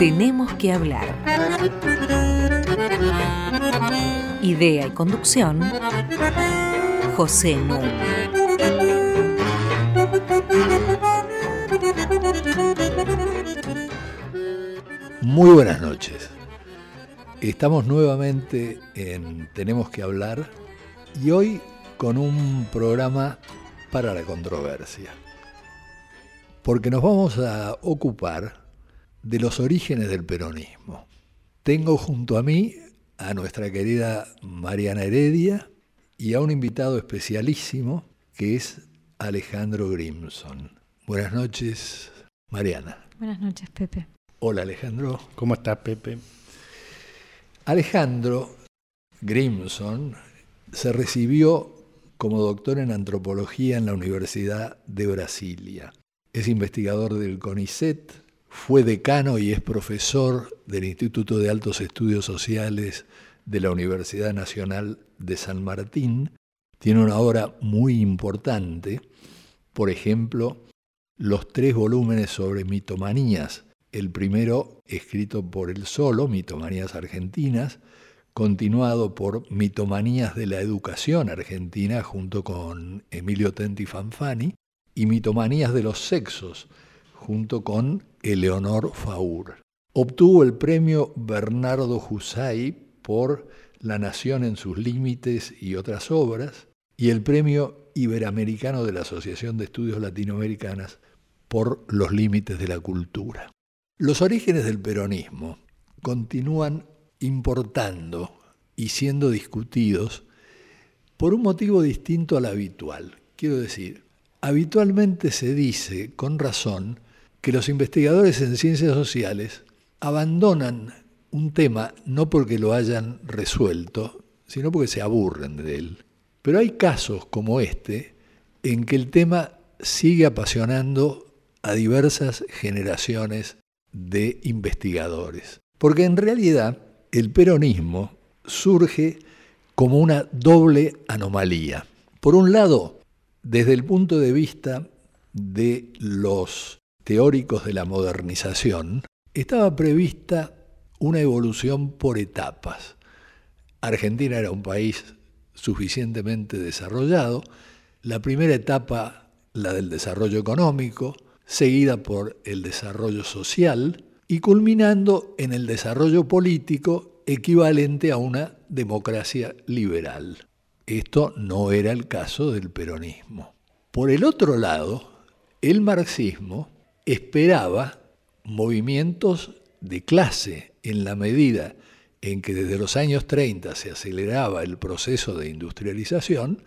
Tenemos que hablar. Idea y conducción, José Núñez. Muy buenas noches. Estamos nuevamente en Tenemos que hablar y hoy con un programa para la controversia. Porque nos vamos a ocupar de los orígenes del peronismo. Tengo junto a mí a nuestra querida Mariana Heredia y a un invitado especialísimo que es Alejandro Grimson. Buenas noches, Mariana. Buenas noches, Pepe. Hola, Alejandro. ¿Cómo estás, Pepe? Alejandro Grimson se recibió como doctor en antropología en la Universidad de Brasilia. Es investigador del CONICET, fue decano y es profesor del Instituto de Altos Estudios Sociales de la Universidad Nacional de San Martín. Tiene una obra muy importante, por ejemplo, los tres volúmenes sobre mitomanías. El primero escrito por él solo, Mitomanías Argentinas, continuado por Mitomanías de la Educación Argentina junto con Emilio Tenti Fanfani, y Mitomanías de los Sexos, junto con Eleonor Faur. Obtuvo el premio Bernardo Jusay por La Nación en sus Límites y otras obras, y el premio Iberoamericano de la Asociación de Estudios Latinoamericanas por Los Límites de la Cultura. Los orígenes del peronismo continúan importando y siendo discutidos por un motivo distinto al habitual. Quiero decir, habitualmente se dice, con razón, que los investigadores en ciencias sociales abandonan un tema no porque lo hayan resuelto, sino porque se aburren de él. Pero hay casos como este en que el tema sigue apasionando a diversas generaciones de investigadores. Porque en realidad el peronismo surge como una doble anomalía. Por un lado, desde el punto de vista de los teóricos de la modernización, estaba prevista una evolución por etapas. Argentina era un país suficientemente desarrollado. La primera etapa, la del desarrollo económico, seguida por el desarrollo social y culminando en el desarrollo político equivalente a una democracia liberal. Esto no era el caso del peronismo. Por el otro lado, el marxismo esperaba movimientos de clase en la medida en que desde los años 30 se aceleraba el proceso de industrialización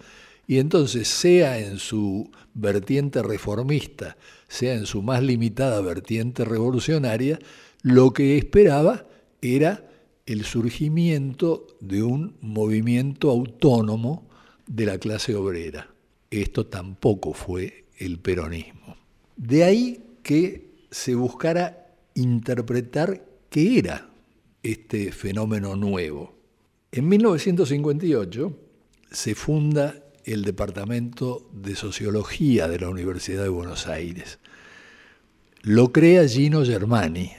y entonces sea en su vertiente reformista, sea en su más limitada vertiente revolucionaria, lo que esperaba era el surgimiento de un movimiento autónomo de la clase obrera. Esto tampoco fue el peronismo. De ahí que se buscara interpretar qué era este fenómeno nuevo. En 1958 se funda el Departamento de Sociología de la Universidad de Buenos Aires. Lo crea Gino Germani,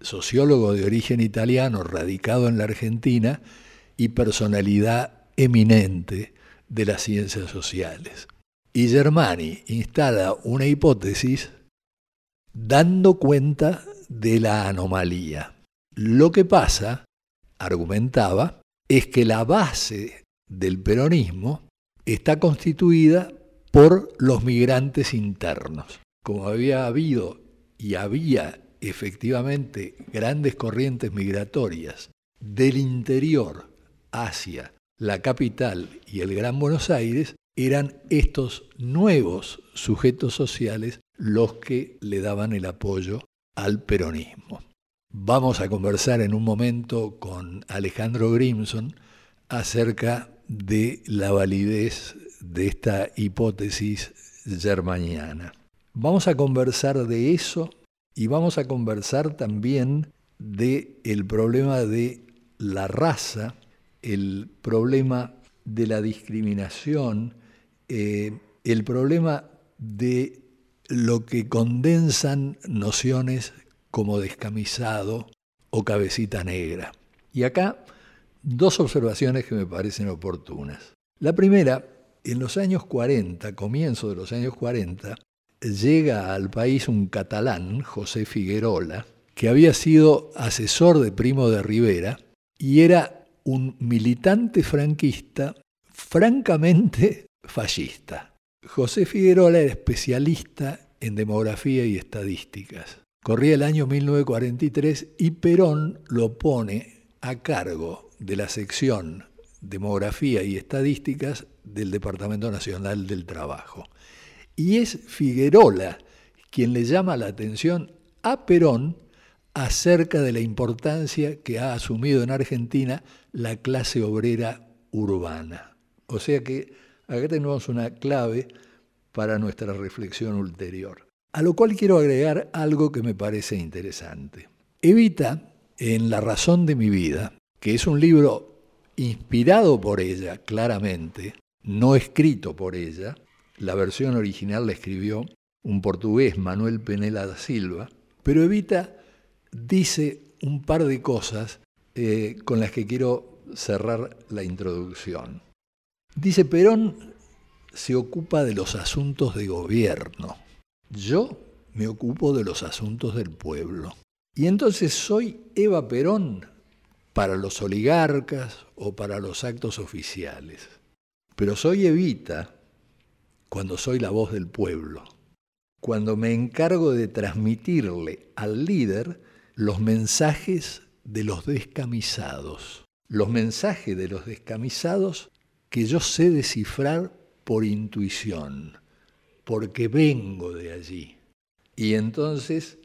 sociólogo de origen italiano radicado en la Argentina y personalidad eminente de las ciencias sociales. Y Germani instala una hipótesis dando cuenta de la anomalía. Lo que pasa, argumentaba, es que la base del peronismo está constituida por los migrantes internos. Como había habido y había efectivamente grandes corrientes migratorias del interior hacia la capital y el Gran Buenos Aires, eran estos nuevos sujetos sociales los que le daban el apoyo al peronismo. Vamos a conversar en un momento con Alejandro Grimson acerca de la validez de esta hipótesis germaniana. Vamos a conversar de eso y vamos a conversar también de el problema de la raza, el problema de la discriminación, eh, el problema de lo que condensan nociones como descamisado o cabecita negra. Y acá dos observaciones que me parecen oportunas. La primera, en los años 40, comienzo de los años 40, llega al país un catalán, José Figuerola, que había sido asesor de Primo de Rivera y era un militante franquista francamente fascista. José Figuerola era especialista en demografía y estadísticas. Corría el año 1943 y Perón lo pone a cargo de la sección Demografía y Estadísticas del Departamento Nacional del Trabajo. Y es Figuerola quien le llama la atención a Perón acerca de la importancia que ha asumido en Argentina la clase obrera urbana. O sea que acá tenemos una clave para nuestra reflexión ulterior. A lo cual quiero agregar algo que me parece interesante. Evita, en La razón de mi vida, que es un libro inspirado por ella, claramente, no escrito por ella, la versión original la escribió un portugués, Manuel Penela da Silva, pero Evita dice un par de cosas eh, con las que quiero cerrar la introducción. Dice, Perón se ocupa de los asuntos de gobierno. Yo me ocupo de los asuntos del pueblo. Y entonces soy Eva Perón para los oligarcas o para los actos oficiales. Pero soy Evita cuando soy la voz del pueblo, cuando me encargo de transmitirle al líder los mensajes de los descamisados, los mensajes de los descamisados que yo sé descifrar por intuición, porque vengo de allí. Y entonces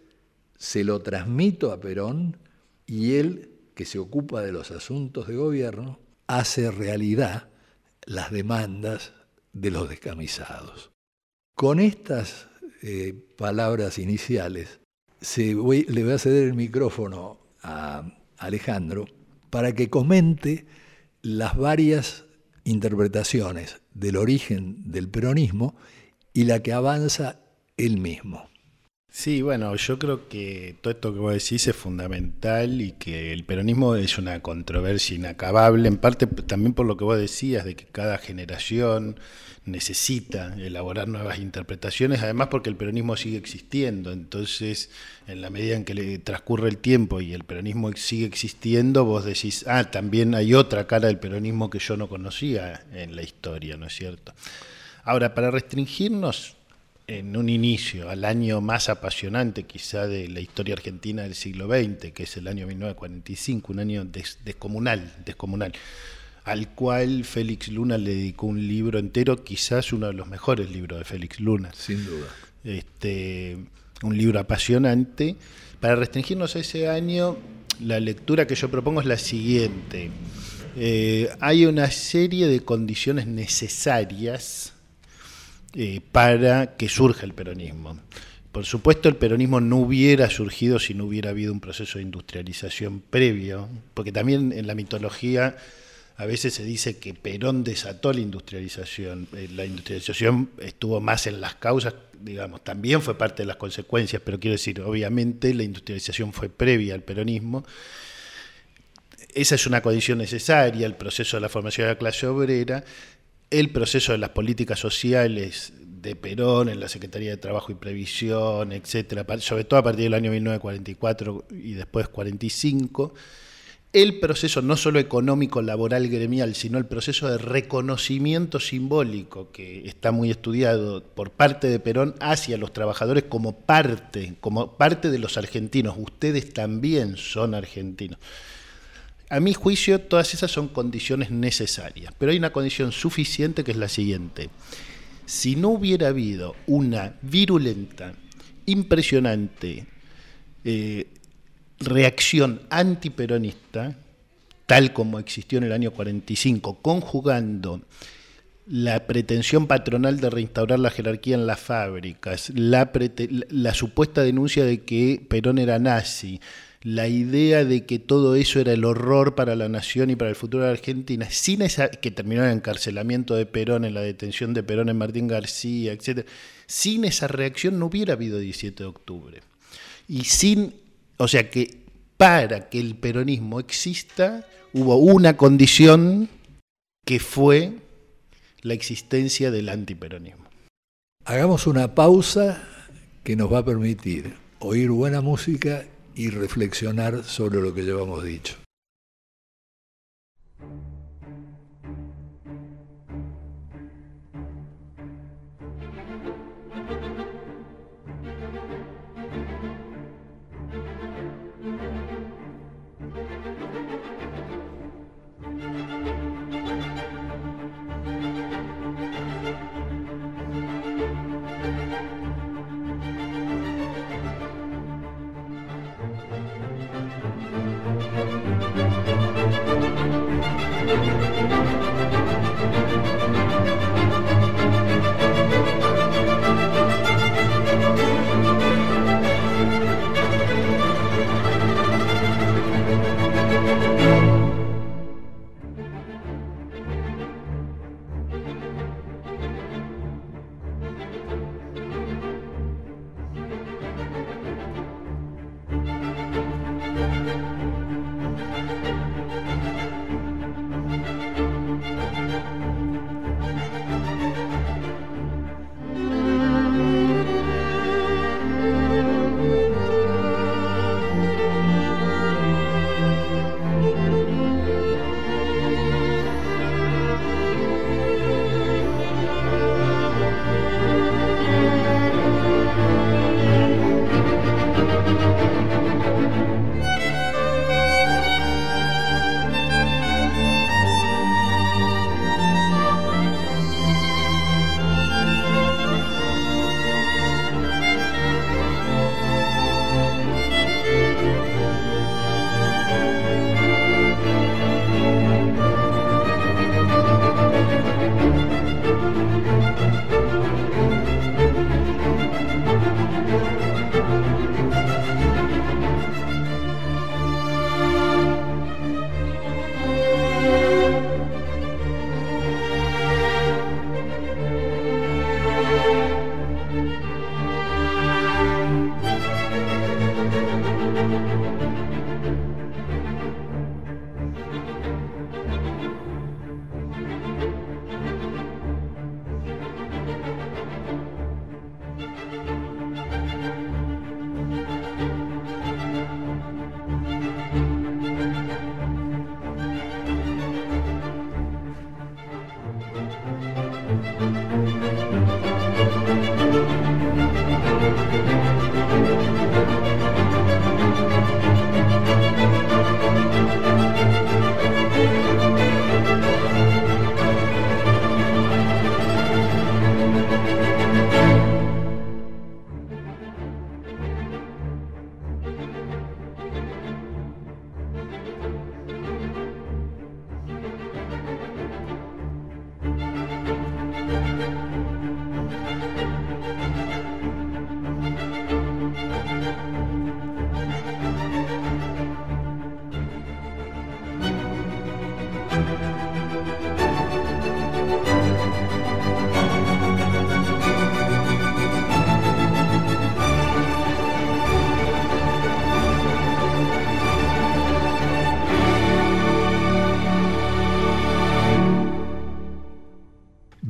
se lo transmito a Perón y él, que se ocupa de los asuntos de gobierno, hace realidad las demandas de los descamisados. Con estas eh, palabras iniciales, le voy a ceder el micrófono a Alejandro para que comente las varias interpretaciones del origen del peronismo y la que avanza él mismo. Sí, bueno, yo creo que todo esto que vos decís es fundamental y que el peronismo es una controversia inacabable, en parte también por lo que vos decías, de que cada generación necesita elaborar nuevas interpretaciones, además porque el peronismo sigue existiendo, entonces en la medida en que le transcurre el tiempo y el peronismo sigue existiendo, vos decís, ah, también hay otra cara del peronismo que yo no conocía en la historia, ¿no es cierto? Ahora, para restringirnos en un inicio, al año más apasionante quizá de la historia argentina del siglo XX, que es el año 1945, un año descomunal, descomunal, al cual Félix Luna le dedicó un libro entero, quizás uno de los mejores libros de Félix Luna. Sin duda. Este, un libro apasionante. Para restringirnos a ese año, la lectura que yo propongo es la siguiente. Eh, hay una serie de condiciones necesarias eh, para que surja el peronismo. Por supuesto, el peronismo no hubiera surgido si no hubiera habido un proceso de industrialización previo, porque también en la mitología a veces se dice que Perón desató la industrialización. Eh, la industrialización estuvo más en las causas, digamos, también fue parte de las consecuencias, pero quiero decir, obviamente la industrialización fue previa al peronismo. Esa es una condición necesaria, el proceso de la formación de la clase obrera, el proceso de las políticas sociales de Perón en la Secretaría de Trabajo y Previsión, etcétera, sobre todo a partir del año 1944 y después 45, el proceso no solo económico, laboral, gremial, sino el proceso de reconocimiento simbólico que está muy estudiado por parte de Perón hacia los trabajadores como parte, como parte de los argentinos. Ustedes también son argentinos. A mi juicio, todas esas son condiciones necesarias, pero hay una condición suficiente que es la siguiente. Si no hubiera habido una virulenta, impresionante eh, reacción antiperonista, tal como existió en el año 45, conjugando la pretensión patronal de reinstaurar la jerarquía en las fábricas, la, la supuesta denuncia de que Perón era nazi, la idea de que todo eso era el horror para la nación y para el futuro de Argentina, sin esa, que terminó el encarcelamiento de Perón, en la detención de Perón en Martín García, etc., sin esa reacción no hubiera habido 17 de octubre. Y sin O sea que para que el peronismo exista hubo una condición que fue la existencia del antiperonismo. Hagamos una pausa que nos va a permitir oír buena música y reflexionar sobre lo que llevamos dicho.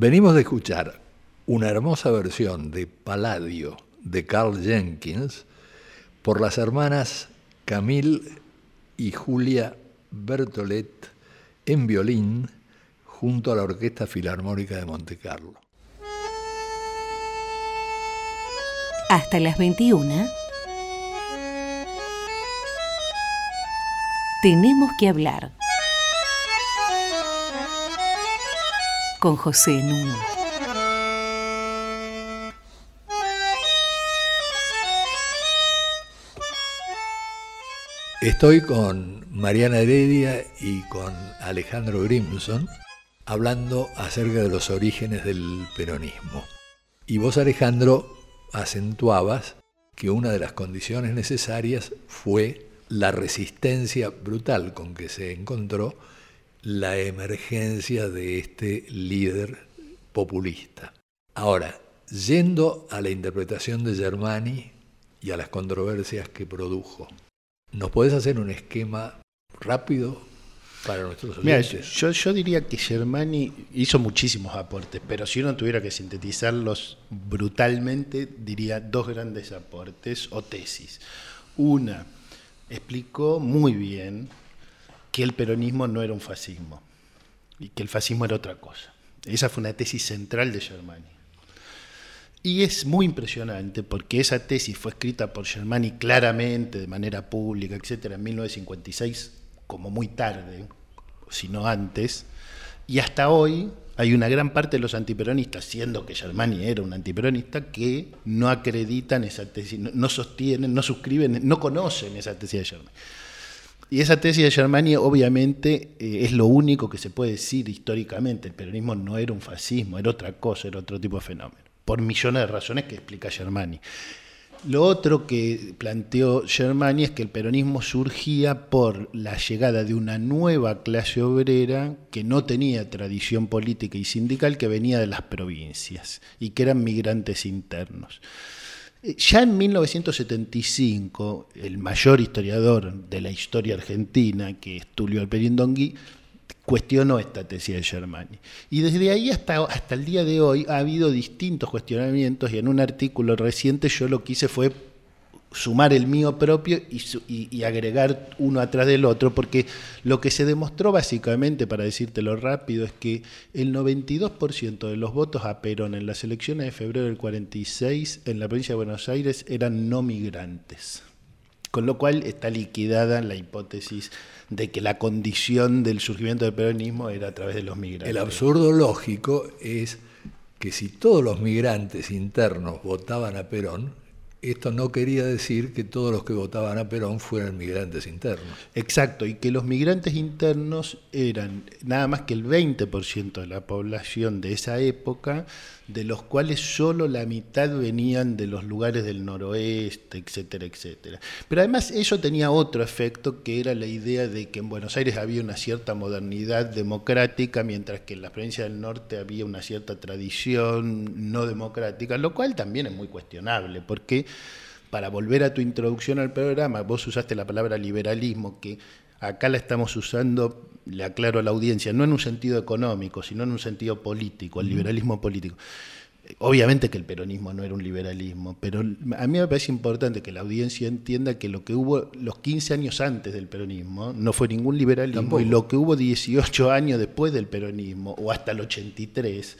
Venimos de escuchar una hermosa versión de Palladio de Carl Jenkins por las hermanas Camille y Julia Bertolet en violín junto a la Orquesta Filarmónica de Monte Carlo. Hasta las 21 tenemos que hablar. Con José Nuno. Estoy con Mariana Heredia y con Alejandro Grimson hablando acerca de los orígenes del peronismo. Y vos, Alejandro, acentuabas que una de las condiciones necesarias fue la resistencia brutal con que se encontró la emergencia de este líder populista. Ahora, yendo a la interpretación de Germani y a las controversias que produjo, ¿Nos podés hacer un esquema rápido para nuestros Mira, oyentes? yo, yo diría que Germani hizo muchísimos aportes, pero si uno tuviera que sintetizarlos brutalmente, diría dos grandes aportes o tesis. Una, explicó muy bien que el peronismo no era un fascismo y que el fascismo era otra cosa. Esa fue una tesis central de Germani. Y es muy impresionante porque esa tesis fue escrita por Germani claramente, de manera pública, etcétera, en 1956, como muy tarde, si no antes, y hasta hoy hay una gran parte de los antiperonistas, siendo que Germani era un antiperonista, que no acreditan esa tesis, no, sostienen, no suscriben, no conocen esa tesis de Germani. Y esa tesis de Germani obviamente eh, es lo único que se puede decir históricamente. El peronismo no era un fascismo, era otra cosa, era otro tipo de fenómeno, por millones de razones que explica Germani. Lo otro que planteó Germani es que el peronismo surgía por la llegada de una nueva clase obrera que no tenía tradición política y sindical, que venía de las provincias y que eran migrantes internos. Ya en 1975, el mayor historiador de la historia argentina, que es Tulio Alperín Dongui, cuestionó esta tesis de Germani. Y desde ahí hasta, hasta el día de hoy ha habido distintos cuestionamientos y en un artículo reciente yo lo que hice fue sumar el mío propio y, su- y- agregar uno atrás del otro, porque lo que se demostró básicamente, para decírtelo rápido, es que el 92% de los votos a Perón en las elecciones de febrero del 46 en la provincia de Buenos Aires eran no migrantes. Con lo cual está liquidada la hipótesis de que la condición del surgimiento del peronismo era a través de los migrantes. El absurdo lógico es que si todos los migrantes internos votaban a Perón, esto no quería decir que todos los que votaban a Perón fueran migrantes internos. Exacto, y que los migrantes internos eran nada más que el 20% de la población de esa época, de los cuales solo la mitad venían de los lugares del noroeste, etcétera, etcétera. Pero además eso tenía otro efecto, que era la idea de que en Buenos Aires había una cierta modernidad democrática, mientras que en las provincias del norte había una cierta tradición no democrática, lo cual también es muy cuestionable, porque para volver a tu introducción al programa, vos usaste la palabra liberalismo, que acá la estamos usando, le aclaro a la audiencia, no en un sentido económico, sino en un sentido político, el liberalismo político. Obviamente que el peronismo no era un liberalismo, pero a mí me parece importante que la audiencia entienda que lo que hubo los 15 años antes del peronismo no fue ningún liberalismo Tampoco. y lo que hubo 18 años después del peronismo o hasta el 83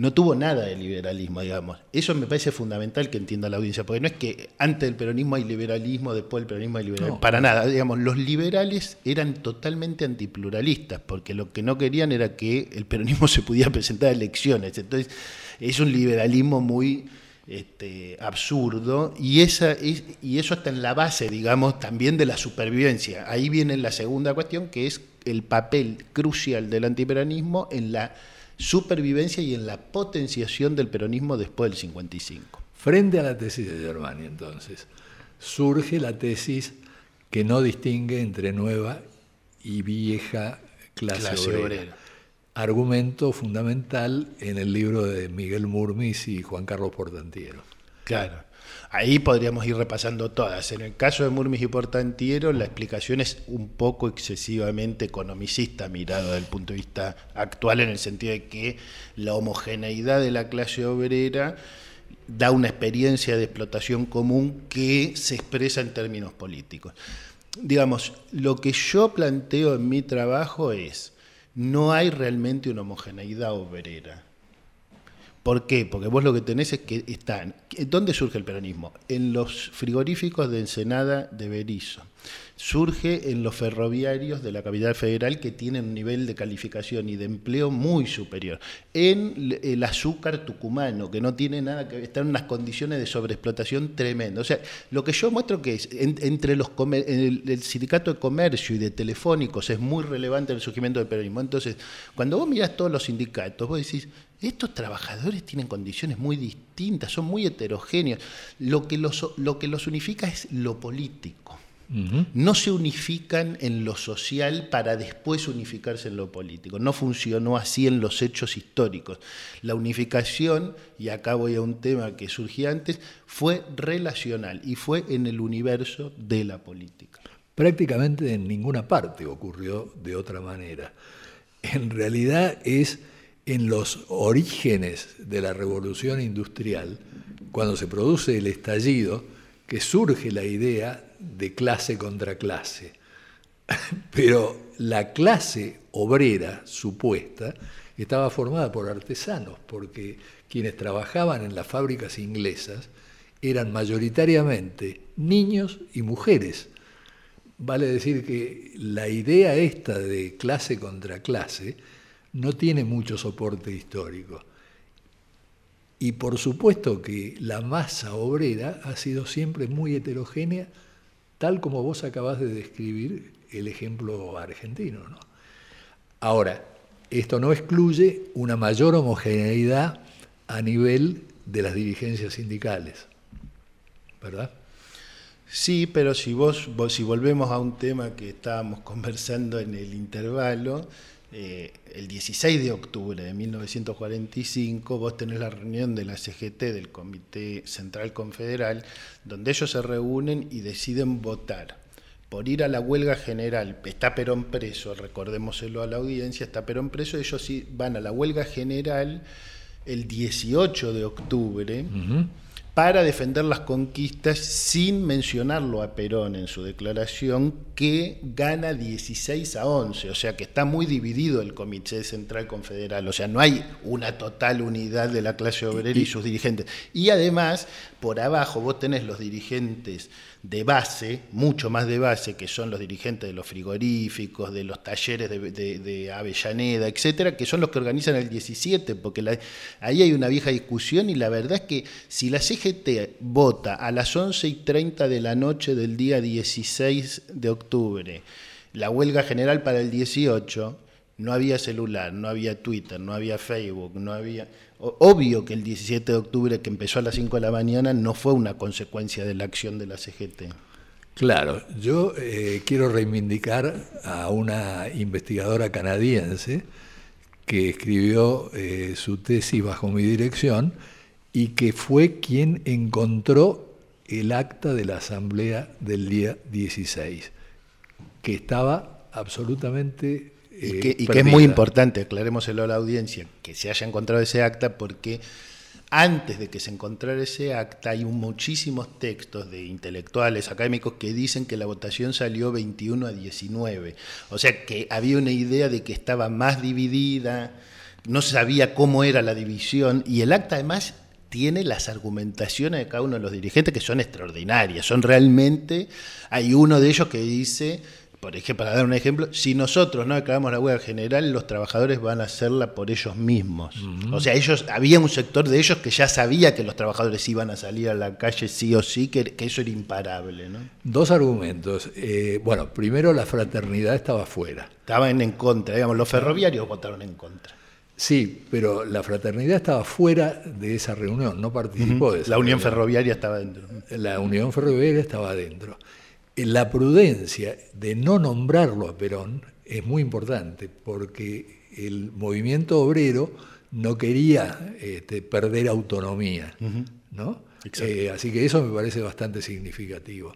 no tuvo nada de liberalismo, digamos. Eso me parece fundamental que entienda la audiencia, porque no es que antes del peronismo hay liberalismo, después del peronismo hay liberalismo. No. Para nada, digamos, los liberales eran totalmente antipluralistas, porque lo que no querían era que el peronismo se pudiera presentar a elecciones. Entonces, es un liberalismo muy este, absurdo y, esa es, y eso está en la base, digamos, también de la supervivencia. Ahí viene la segunda cuestión, que es el papel crucial del antiperonismo en la supervivencia y en la potenciación del peronismo después del 55. Frente a la tesis de Germani, entonces, surge la tesis que no distingue entre nueva y vieja clase, Clase obrera. obrera. Argumento fundamental en el libro de Miguel Murmis y Juan Carlos Portantiero. Claro. Ahí podríamos ir repasando todas. En el caso de Murmis y Portantiero, la explicación es un poco excesivamente economicista mirado desde el punto de vista actual, en el sentido de que la homogeneidad de la clase obrera da una experiencia de explotación común que se expresa en términos políticos. Digamos, lo que yo planteo en mi trabajo es, no hay realmente una homogeneidad obrera. ¿Por qué? Porque vos lo que tenés es que están. ¿Dónde surge el peronismo? En los frigoríficos de Ensenada de Berizo. Surge en los ferroviarios de la capital federal que tienen un nivel de calificación y de empleo muy superior. En el azúcar tucumano, que no tiene nada que ver, está en unas condiciones de sobreexplotación tremenda. O sea, lo que yo muestro que es en- entre los comer- el, el sindicato de comercio y de telefónicos es muy relevante el surgimiento del peronismo. Entonces, cuando vos mirás todos los sindicatos, vos decís, estos trabajadores tienen condiciones muy distintas, son muy heterogéneos. Lo que los, lo que los unifica es lo político. No se unifican en lo social para después unificarse en lo político. No funcionó así en los hechos históricos. La unificación, y acá voy a un tema que surgía antes, fue relacional y fue en el universo de la política. prácticamente en ninguna parte ocurrió de otra manera. En realidad es en los orígenes de la revolución industrial, cuando se produce el estallido, que surge la idea de clase contra clase. Pero la clase obrera supuesta estaba formada por artesanos, porque quienes trabajaban en las fábricas inglesas eran mayoritariamente niños y mujeres. Vale decir que la idea esta de clase contra clase no tiene mucho soporte histórico. Y por supuesto que la masa obrera ha sido siempre muy heterogénea, tal como vos acabás de describir el ejemplo argentino. Ahora, esto no excluye una mayor homogeneidad a nivel de las dirigencias sindicales, ¿verdad? Sí, pero si vos, si volvemos a un tema que estábamos conversando en el intervalo, eh, el 16 de octubre de 1945 vos tenés la reunión de la CGT, del Comité Central Confederal, donde ellos se reúnen y deciden votar por ir a la huelga general. Está Perón preso, recordémoselo a la audiencia, está Perón preso, ellos van a la huelga general el 18 de octubre para defender las conquistas sin mencionarlo a Perón en su declaración, que gana 16 a 11, o sea que está muy dividido el Comité Central Confederal, o sea, no hay una total unidad de la clase obrera y sus dirigentes. Y además, por abajo vos tenés los dirigentes de base, mucho más de base, que son los dirigentes de los frigoríficos, de los talleres de, Avellaneda, etcétera, que son los que organizan el 17, porque ahí hay una vieja discusión y la verdad es que si la CGT vota a las 11 y 30 de la noche del día 16 de octubre la huelga general para el 18, no había celular, no había Twitter, no había Facebook, no había... Obvio que el 17 de octubre, que empezó a las 5 de la mañana, no fue una consecuencia de la acción de la CGT. Claro, yo eh, quiero reivindicar a una investigadora canadiense que escribió eh, su tesis bajo mi dirección y que fue quien encontró el acta de la asamblea del día 16, que estaba absolutamente y que, es muy importante, aclarémoselo a la audiencia, que se haya encontrado ese acta porque antes de que se encontrara ese acta hay muchísimos textos de intelectuales académicos que dicen que la votación salió 21 a 19. O sea que había una idea de que estaba más dividida, no sabía cómo era la división y el acta además tiene las argumentaciones de cada uno de los dirigentes que son extraordinarias, son realmente, hay uno de ellos que dice por ejemplo, para dar un ejemplo, si nosotros no declaramos la huelga general, los trabajadores van a hacerla por ellos mismos. O sea, ellos había un sector de ellos que ya sabía que los trabajadores iban a salir a la calle sí o sí, que, eso era imparable. ¿no? Dos argumentos. Eh, bueno, primero la fraternidad estaba fuera. Estaban en contra, digamos, los ferroviarios votaron en contra. Sí, pero la fraternidad estaba fuera de esa reunión, no participó de esa La Unión Ferroviaria estaba dentro. La Unión Ferroviaria estaba dentro la prudencia de no nombrarlo a Perón es muy importante porque el movimiento obrero no quería este, perder autonomía, ¿no? Eh, así que eso me parece bastante significativo.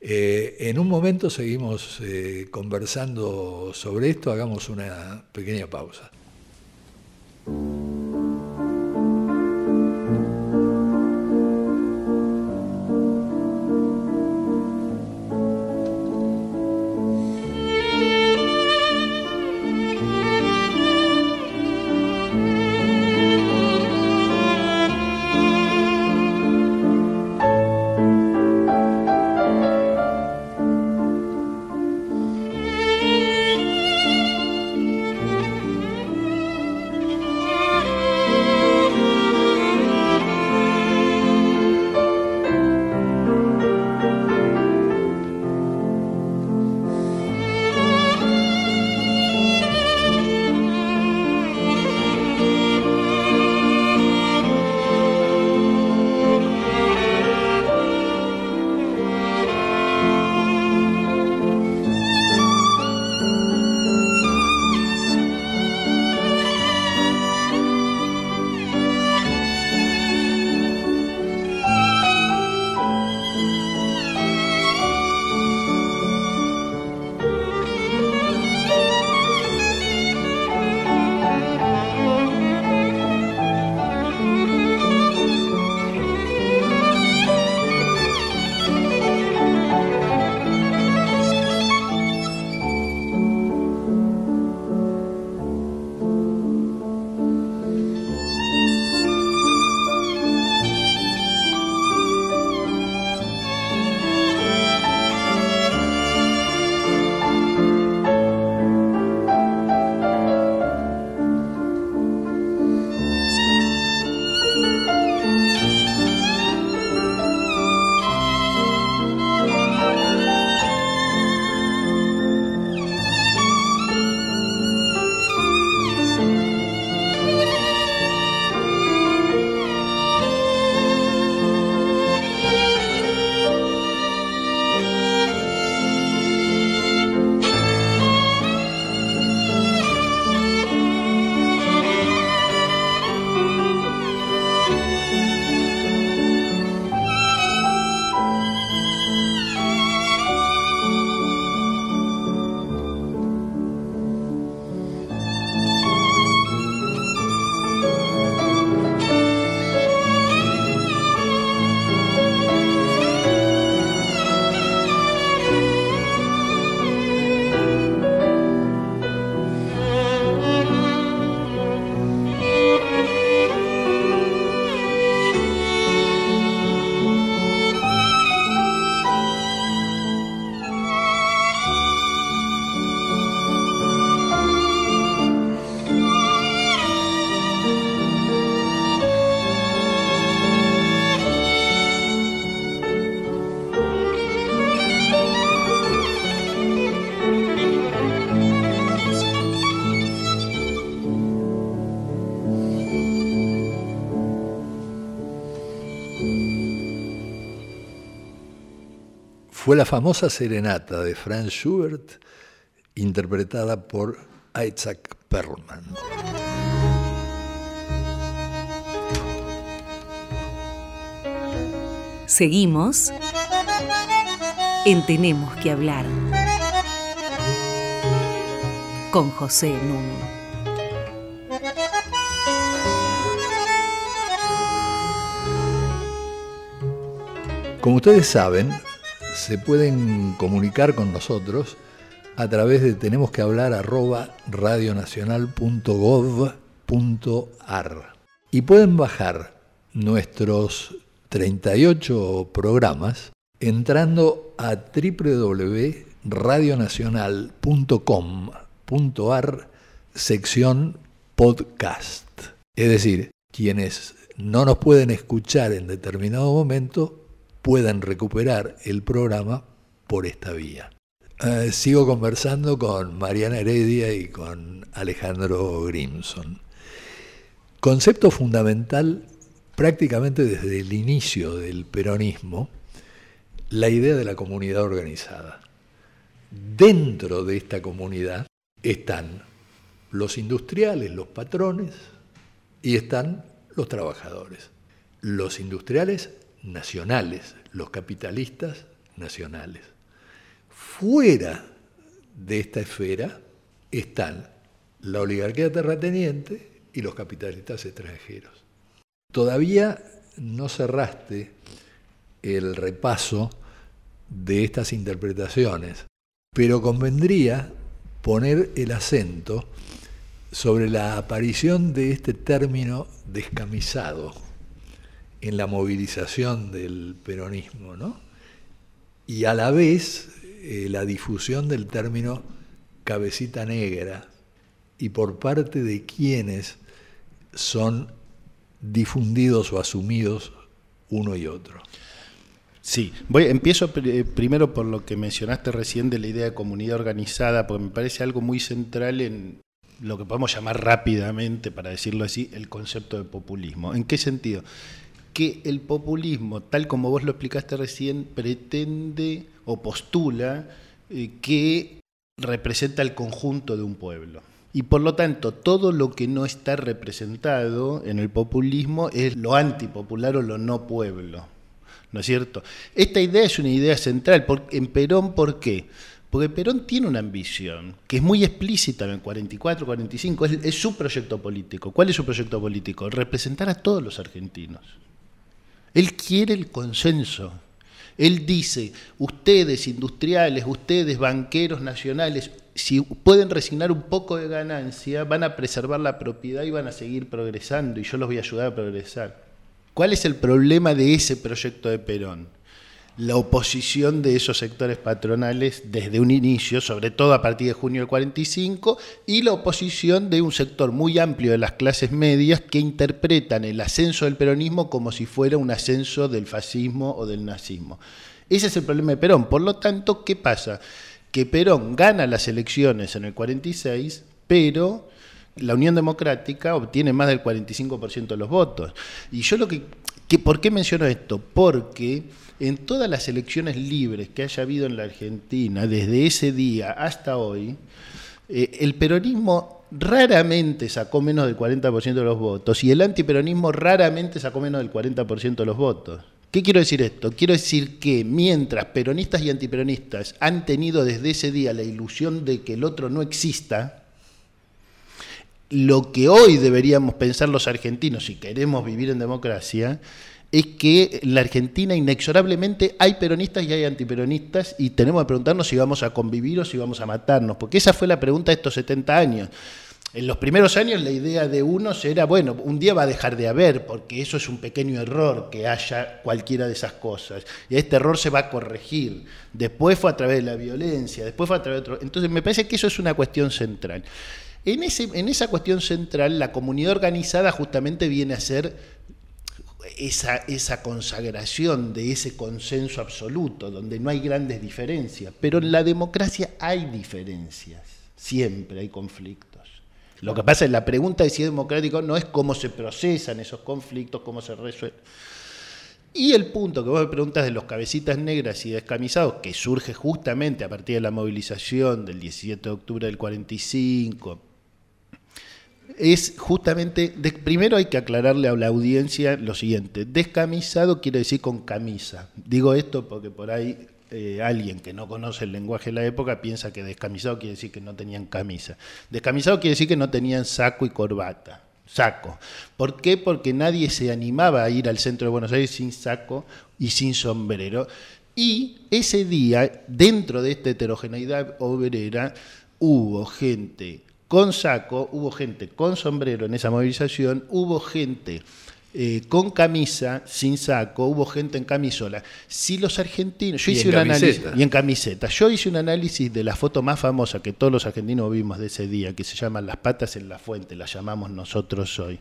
Eh, en un momento seguimos eh, conversando sobre esto, hagamos una pequeña pausa. Fue la famosa serenata de Franz Schubert, interpretada por Isaac Perlman. Seguimos en Tenemos que hablar con José Nuno. Como ustedes saben, se pueden comunicar con nosotros a través de tenemos que hablar radionacional.gov.ar y pueden bajar nuestros 38 programas entrando a www.radionacional.com.ar sección podcast. Es decir, quienes no nos pueden escuchar en determinado momento puedan recuperar el programa por esta vía. Eh, sigo conversando con Mariana Heredia y con Alejandro Grimson. Concepto fundamental prácticamente desde el inicio del peronismo, la idea de la comunidad organizada. Dentro de esta comunidad están los industriales, los patrones, y están los trabajadores. Los industriales nacionales, los capitalistas nacionales. Fuera de esta esfera están la oligarquía terrateniente y los capitalistas extranjeros. Todavía no cerraste el repaso de estas interpretaciones, pero convendría poner el acento sobre la aparición de este término descamisado en la movilización del peronismo, ¿no? Y a la vez eh, la difusión del término cabecita negra y por parte de quienes son difundidos o asumidos uno y otro. Sí, voy, empiezo eh, primero por lo que mencionaste recién de la idea de comunidad organizada, porque me parece algo muy central en lo que podemos llamar rápidamente, para decirlo así, el concepto de populismo. ¿En qué sentido? Que el populismo, tal como vos lo explicaste recién, pretende o postula eh, que representa el conjunto de un pueblo. Y por lo tanto, todo lo que no está representado en el populismo es lo antipopular o lo no pueblo. ¿No es cierto? Esta idea es una idea central. En Perón, ¿por qué? Porque Perón tiene una ambición que es muy explícita en el 44, 45, es, es su proyecto político. ¿Cuál es su proyecto político? Representar a todos los argentinos. Él quiere el consenso. Él dice, ustedes industriales, ustedes banqueros nacionales, si pueden resignar un poco de ganancia, van a preservar la propiedad y van a seguir progresando y yo los voy a ayudar a progresar. ¿Cuál es el problema de ese proyecto de Perón? La oposición de esos sectores patronales desde un inicio, sobre todo a partir de junio del 45, y la oposición de un sector muy amplio de las clases medias que interpretan el ascenso del peronismo como si fuera un ascenso del fascismo o del nazismo. Ese es el problema de Perón. Por lo tanto, ¿qué pasa? Que Perón gana las elecciones en el 46, pero la Unión Democrática obtiene más del 45% de los votos. Y yo lo que, que, ¿Por qué menciono esto? Porque en todas las elecciones libres que haya habido en la Argentina, desde ese día hasta hoy, eh, el peronismo raramente sacó menos del 40% de los votos y el antiperonismo raramente sacó menos del 40% de los votos. ¿Qué quiero decir esto? Quiero decir que mientras peronistas y antiperonistas han tenido desde ese día la ilusión de que el otro no exista, lo que hoy deberíamos pensar los argentinos si queremos vivir en democracia es que en la Argentina inexorablemente hay peronistas y hay antiperonistas y tenemos que preguntarnos si vamos a convivir o si vamos a matarnos, porque esa fue la pregunta de estos 70 años. En los primeros años la idea de unos era, bueno, un día va a dejar de haber, porque eso es un pequeño error que haya cualquiera de esas cosas. Y este error se va a corregir. Después fue a través de la violencia, después fue a través de otro. Entonces me parece que eso es una cuestión central. En, ese, en esa cuestión central, la comunidad organizada justamente viene a ser esa, esa consagración de ese consenso absoluto, donde no hay grandes diferencias. Pero en la democracia hay diferencias, siempre hay conflictos. Lo que pasa es la pregunta de si es democrático no es cómo se procesan esos conflictos, cómo se resuelven. Y el punto que vos me preguntas de los cabecitas negras y descamisados, que surge justamente a partir de la movilización del 17 de octubre del 45, es justamente, primero hay que aclararle a la audiencia lo siguiente, descamisado quiere decir con camisa. Digo esto porque por ahí eh, alguien que no conoce el lenguaje de la época piensa que descamisado quiere decir que no tenían camisa. Descamisado quiere decir que no tenían saco y corbata saco. ¿Por qué? Porque nadie se animaba a ir al centro de Buenos Aires sin saco y sin sombrero. Y ese día, dentro de esta heterogeneidad obrera, hubo gente con saco, hubo gente con sombrero en esa movilización, hubo gente eh, con camisa, sin saco, hubo gente en camisola. Si los argentinos, yo hice un análisis y en camiseta. Yo hice un análisis de la foto más famosa que todos los argentinos vimos de ese día, que se llama Las patas en la fuente, la llamamos nosotros hoy.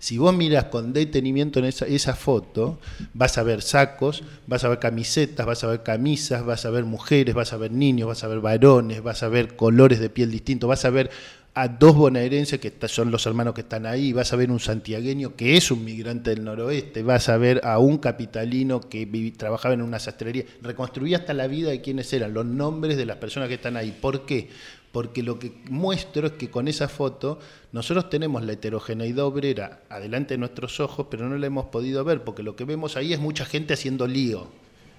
Si vos miras con detenimiento en esa, esa, foto, vas a ver sacos, vas a ver camisetas, vas a ver camisas, vas a ver mujeres, vas a ver niños, vas a ver varones, vas a ver colores de piel distintos, vas a ver a dos bonaerenses que son los hermanos que están ahí, vas a ver un santiagueño que es un migrante del noroeste, vas a ver a un capitalino que trabajaba en una sastrería, reconstruía hasta la vida de quienes eran, los nombres de las personas que están ahí. ¿Por qué? Porque lo que muestro es que con esa foto nosotros tenemos la heterogeneidad obrera adelante de nuestros ojos, pero no la hemos podido ver, porque lo que vemos ahí es mucha gente haciendo lío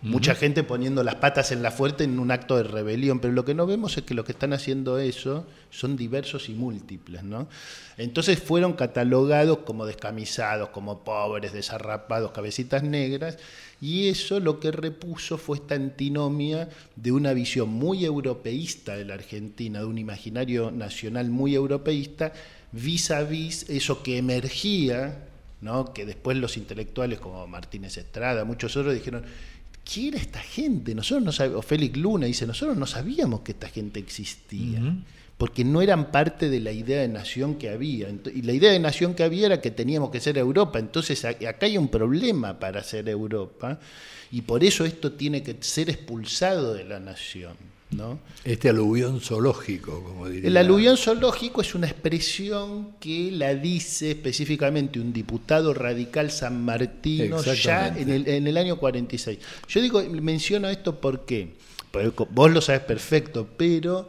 Mucha gente poniendo las patas en la fuerte en un acto de rebelión, pero lo que no vemos es que los que están haciendo eso son diversos y múltiples, ¿no? Entonces fueron catalogados como descamisados, como pobres, desarrapados, cabecitas negras, y eso lo que repuso fue esta antinomia de una visión muy europeísta de la Argentina, de un imaginario nacional muy europeísta, vis a vis eso que emergía, ¿no? que después los intelectuales como Martínez Estrada, muchos otros dijeron, ¿quién era esta gente? Nosotros no sabíamos, o Félix Luna dice, nosotros no sabíamos que esta gente existía, porque no eran parte de la idea de nación que había. Y la idea de nación que había era que teníamos que ser Europa, entonces acá hay un problema para ser Europa, y por eso esto tiene que ser expulsado de la nación. Este aluvión zoológico, como diría. El aluvión zoológico es una expresión que la dice específicamente un diputado radical san Martino ya en el, en el, año 46. Yo digo, menciono esto porque, vos lo sabes perfecto, pero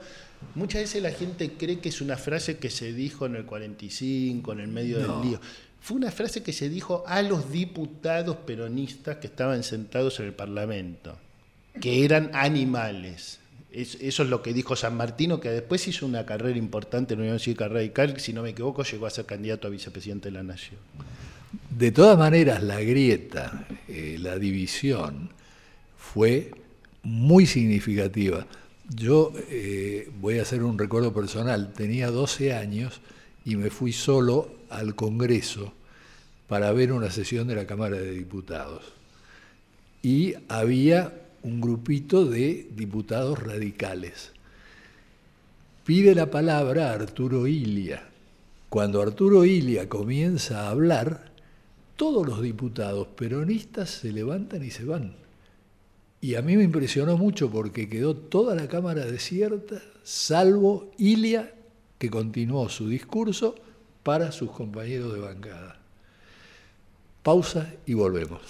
muchas veces la gente cree que es una frase que se dijo en el 45, en el medio del lío. Fue una frase que se dijo a los diputados peronistas que estaban sentados en el Parlamento, que eran animales eso es lo que dijo San Martino, que después hizo una carrera importante en la Cívica Radical, si no me equivoco, llegó a ser candidato a vicepresidente de la Nación. De todas maneras, la grieta, eh, la división, fue muy significativa. Yo eh, voy a hacer un recuerdo personal. Tenía 12 años y me fui solo al Congreso para ver una sesión de la Cámara de Diputados. Y había un grupito de diputados radicales. Pide la palabra Arturo Ilia. Cuando Arturo Ilia comienza a hablar, todos los diputados peronistas se levantan y se van. Y a mí me impresionó mucho porque quedó toda la Cámara desierta, salvo Ilia, que continuó su discurso para sus compañeros de bancada. Pausa y volvemos.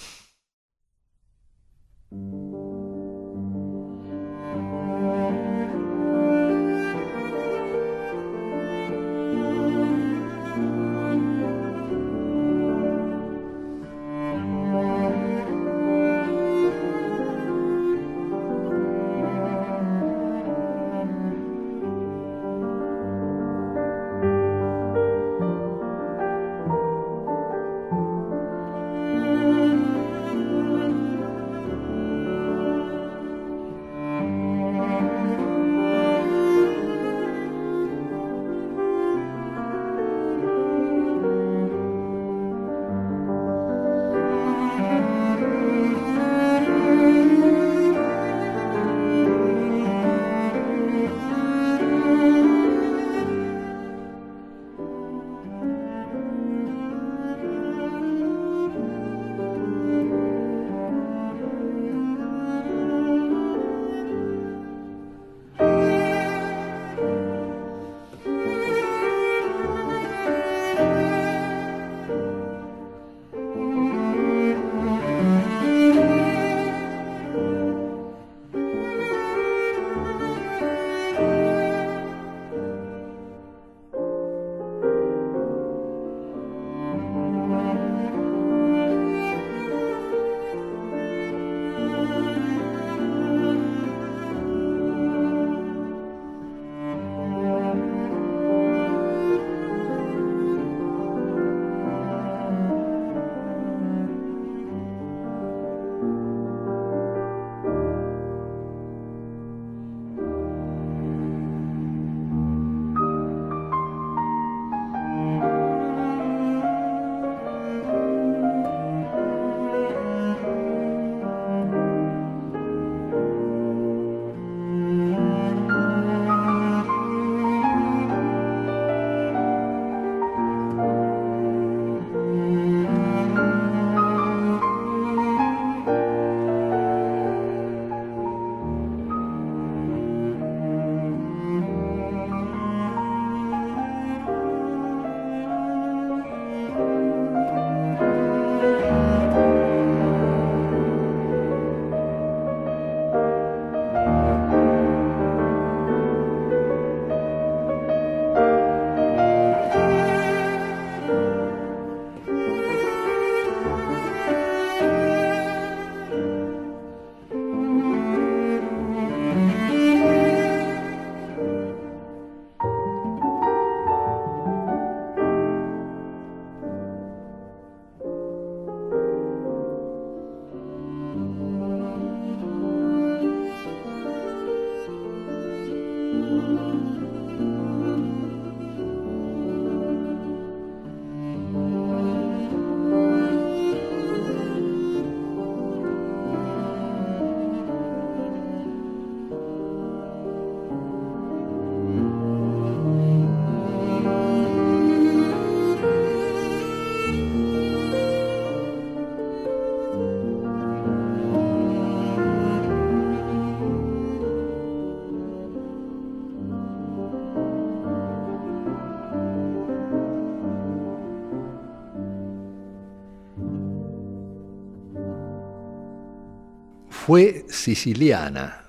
Fue siciliana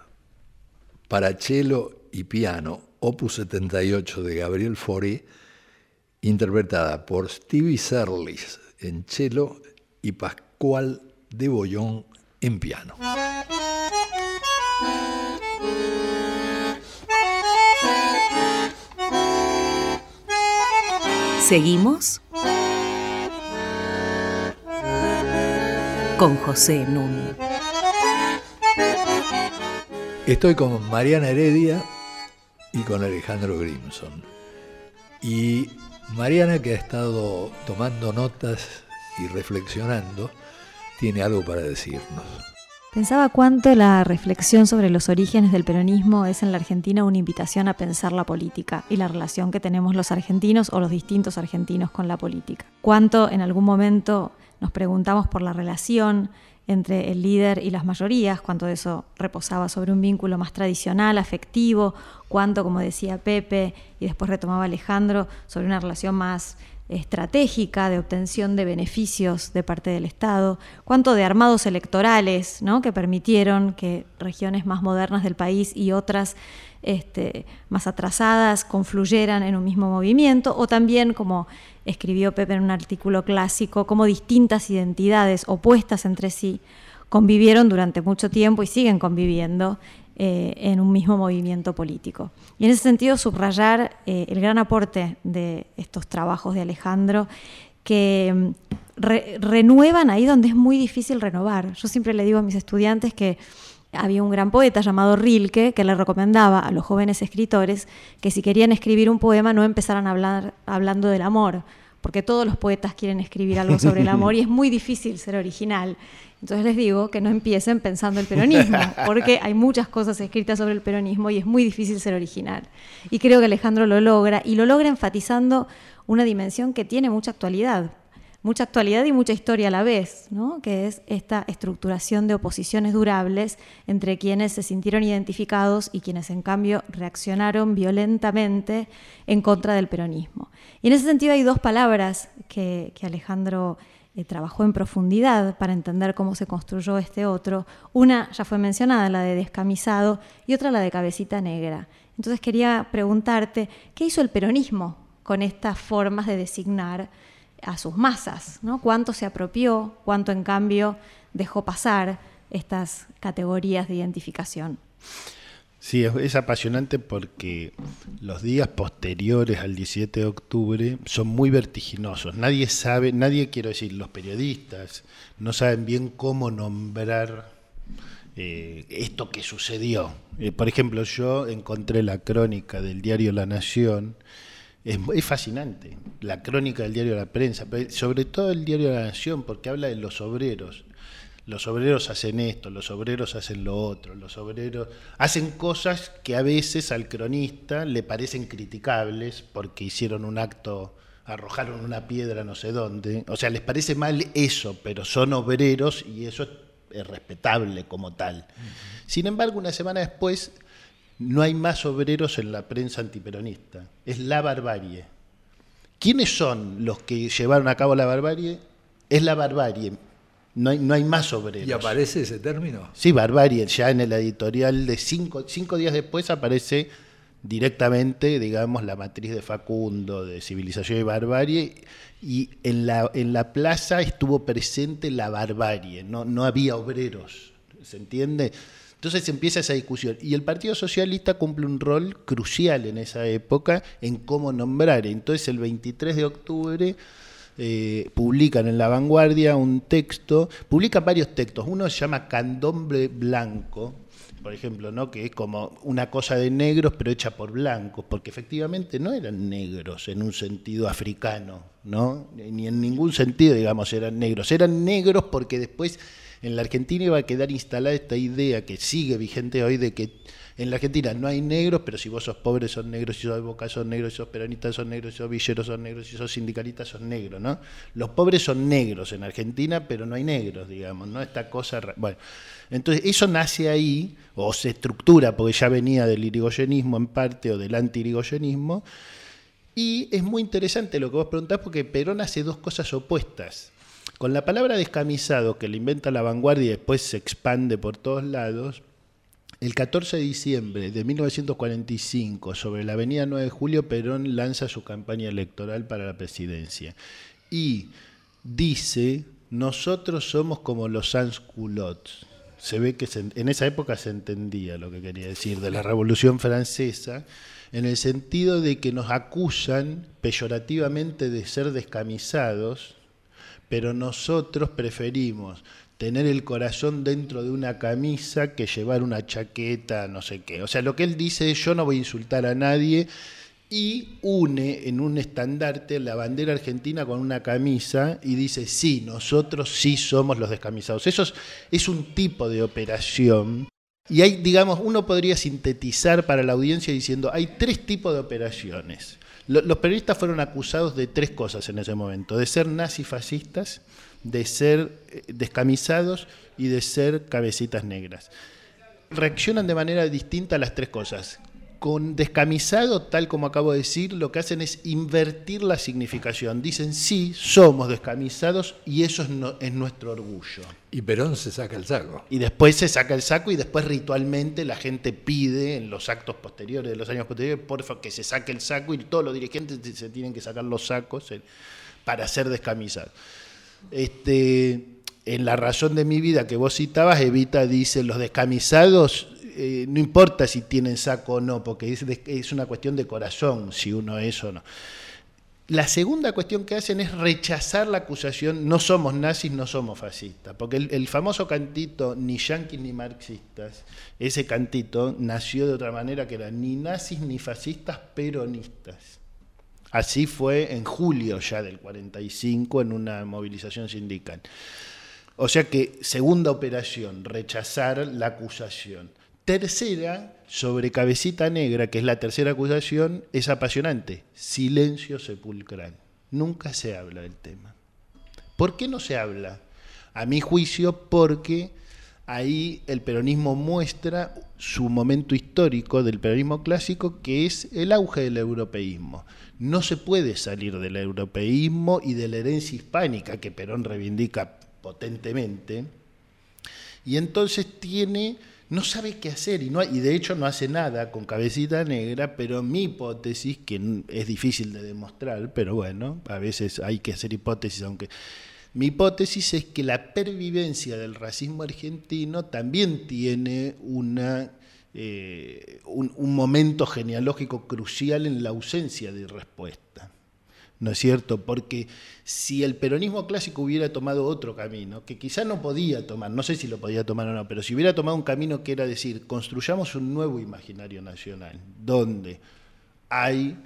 para cello y piano, opus 78 de Gabriel Fauré, interpretada por Stevie Serlis en cello y Pascual de Bollón en piano. Seguimos con José Núñez. Estoy con Mariana Heredia y con Alejandro Grimson. Y Mariana, que ha estado tomando notas y reflexionando, tiene algo para decirnos. Pensaba cuánto la reflexión sobre los orígenes del peronismo es en la Argentina una invitación a pensar la política y la relación que tenemos los argentinos o los distintos argentinos con la política. Cuánto en algún momento nos preguntamos por la relación entre el líder y las mayorías, cuánto de eso reposaba sobre un vínculo más tradicional, afectivo, cuánto, como decía Pepe y después retomaba Alejandro, sobre una relación más estratégica de obtención de beneficios de parte del Estado, cuánto de armados electorales ¿no? que permitieron que regiones más modernas del país y otras este, más atrasadas confluyeran en un mismo movimiento, o también, como escribió Pepe en un artículo clásico, cómo distintas identidades opuestas entre sí convivieron durante mucho tiempo y siguen conviviendo eh, en un mismo movimiento político. Y en ese sentido, subrayar eh, el gran aporte de estos trabajos de Alejandro que mm, renuevan ahí donde es muy difícil renovar. Yo siempre le digo a mis estudiantes que había un gran poeta llamado Rilke que le recomendaba a los jóvenes escritores que si querían escribir un poema no empezaran a hablar hablando del amor, porque todos los poetas quieren escribir algo sobre el amor y es muy difícil ser original. Entonces les digo que no empiecen pensando el peronismo, porque hay muchas cosas escritas sobre el peronismo y es muy difícil ser original. Y creo que Alejandro lo logra, y lo logra enfatizando una dimensión que tiene mucha actualidad, mucha actualidad y mucha historia a la vez, ¿no? que es esta estructuración de oposiciones durables entre quienes se sintieron identificados y quienes en cambio reaccionaron violentamente en contra del peronismo. Y en ese sentido hay dos palabras que, Alejandro eh, trabajó en profundidad para entender cómo se construyó este otro. Una ya fue mencionada, la de descamisado, y otra la de cabecita negra. Entonces quería preguntarte, ¿qué hizo el peronismo con estas formas de designar a sus masas? ¿no? ¿Cuánto se apropió? ¿Cuánto en cambio dejó pasar estas categorías de identificación? Sí, es, apasionante porque los días posteriores al 17 de octubre son muy vertiginosos. Nadie sabe, nadie, quiero decir, los periodistas no saben bien cómo nombrar eh, esto que sucedió. Eh, por ejemplo, yo encontré la crónica del diario La Nación. Es, es, fascinante, la crónica del diario La Prensa, sobre todo el diario La Nación, porque habla de los obreros. Los obreros hacen esto, los obreros hacen lo otro, los obreros hacen cosas que a veces al cronista le parecen criticables porque hicieron un acto, arrojaron una piedra no sé dónde, o sea, les parece mal eso, pero son obreros y eso es respetable como tal. Sin embargo, una semana después no hay más obreros en la prensa antiperonista, es la barbarie. ¿Quiénes son los que llevaron a cabo la barbarie? Es la barbarie no hay, no hay más obreros. ¿Y aparece ese término? Sí, barbarie. Ya en el editorial de cinco, cinco días después aparece directamente, digamos, la matriz de Facundo, de civilización y barbarie, y en la, en la plaza estuvo presente la barbarie, no, no había obreros, ¿se entiende? Entonces empieza esa discusión. Y el Partido Socialista cumple un rol crucial en esa época en cómo nombrar. Entonces el 23 de octubre eh, publican en La Vanguardia un texto, publican varios textos, uno se llama Candombre Blanco, por ejemplo, ¿no? que es como una cosa de negros pero hecha por blancos, porque efectivamente no eran negros en un sentido africano, ¿no? ni en ningún sentido, digamos, eran negros, eran negros porque después en la Argentina iba a quedar instalada esta idea que sigue vigente hoy de que en la Argentina no hay negros, pero si vos sos pobre son negros, si sos boca son negros, si sos peronistas son negros, si sos villeros son negros, si sos sindicalistas son negros, ¿no? Los pobres son negros en Argentina, pero no hay negros, digamos, ¿no? Esta cosa... Bueno, entonces eso nace ahí, o se estructura, porque ya venía del irigoyenismo en parte, o del anti-irigoyenismo, y es muy interesante lo que vos preguntás, porque Perón hace dos cosas opuestas Con la palabra descamisado, que le inventa la vanguardia y después se expande por todos lados, el 14 de diciembre de 1945, sobre la avenida 9 de Julio, Perón lanza su campaña electoral para la presidencia y dice, nosotros somos como los sans-culottes. Se ve que en esa época se entendía lo que quería decir de la Revolución Francesa, en el sentido de que nos acusan peyorativamente de ser descamisados, pero nosotros preferimos tener el corazón dentro de una camisa que llevar una chaqueta, no sé qué. O sea, lo que él dice es yo no voy a insultar a nadie y une en un estandarte la bandera argentina con una camisa y dice, sí, nosotros sí somos los descamisados. Eso es, un tipo de operación. Y hay, digamos, uno podría sintetizar para la audiencia diciendo, hay tres tipos de operaciones. Los periodistas fueron acusados de tres cosas en ese momento, de ser nazifascistas, de ser eh, descamisados y de ser cabecitas negras. Reaccionan de manera distinta a las tres cosas. Con descamisado, tal como acabo de decir, lo que hacen es invertir la significación. Dicen, sí, somos descamisados y eso es, nuestro orgullo. Y Perón se saca el saco. Y después se saca el saco y después ritualmente la gente pide en los actos posteriores, de los años posteriores, por favor, que se saque el saco y todos los dirigentes se tienen que sacar los sacos para ser descamisados. Este, en la razón de mi vida que vos citabas, Evita dice, los descamisados, eh, no importa si tienen saco o no, porque es, una cuestión de corazón, si uno es o no. La segunda cuestión que hacen es rechazar la acusación, no somos nazis, no somos fascistas, porque el, el, famoso cantito, ni yanquis ni marxistas, ese cantito nació de otra manera que era ni nazis ni fascistas, peronistas. Así fue en julio ya del 45 en una movilización sindical. O sea que segunda operación, rechazar la acusación. Tercera, sobre Cabecita Negra, que es la tercera acusación, es apasionante. Silencio sepulcral. Nunca se habla del tema. ¿Por qué no se habla? A mi juicio, porque ahí el peronismo muestra su momento histórico del peronismo clásico, que es el auge del europeísmo. No se puede salir del europeísmo y de la herencia hispánica que Perón reivindica potentemente. Y entonces tiene, no sabe qué hacer y, no, y de hecho no hace nada con cabecita negra, pero mi hipótesis, que es difícil de demostrar, pero bueno, a veces hay que hacer hipótesis, aunque mi hipótesis es que la pervivencia del racismo argentino también tiene una, eh, un, momento genealógico crucial en la ausencia de respuesta. ¿No es cierto? Porque si el peronismo clásico hubiera tomado otro camino, que quizá no podía tomar, no sé si lo podía tomar o no, pero si hubiera tomado un camino que era decir, construyamos un nuevo imaginario nacional, donde hay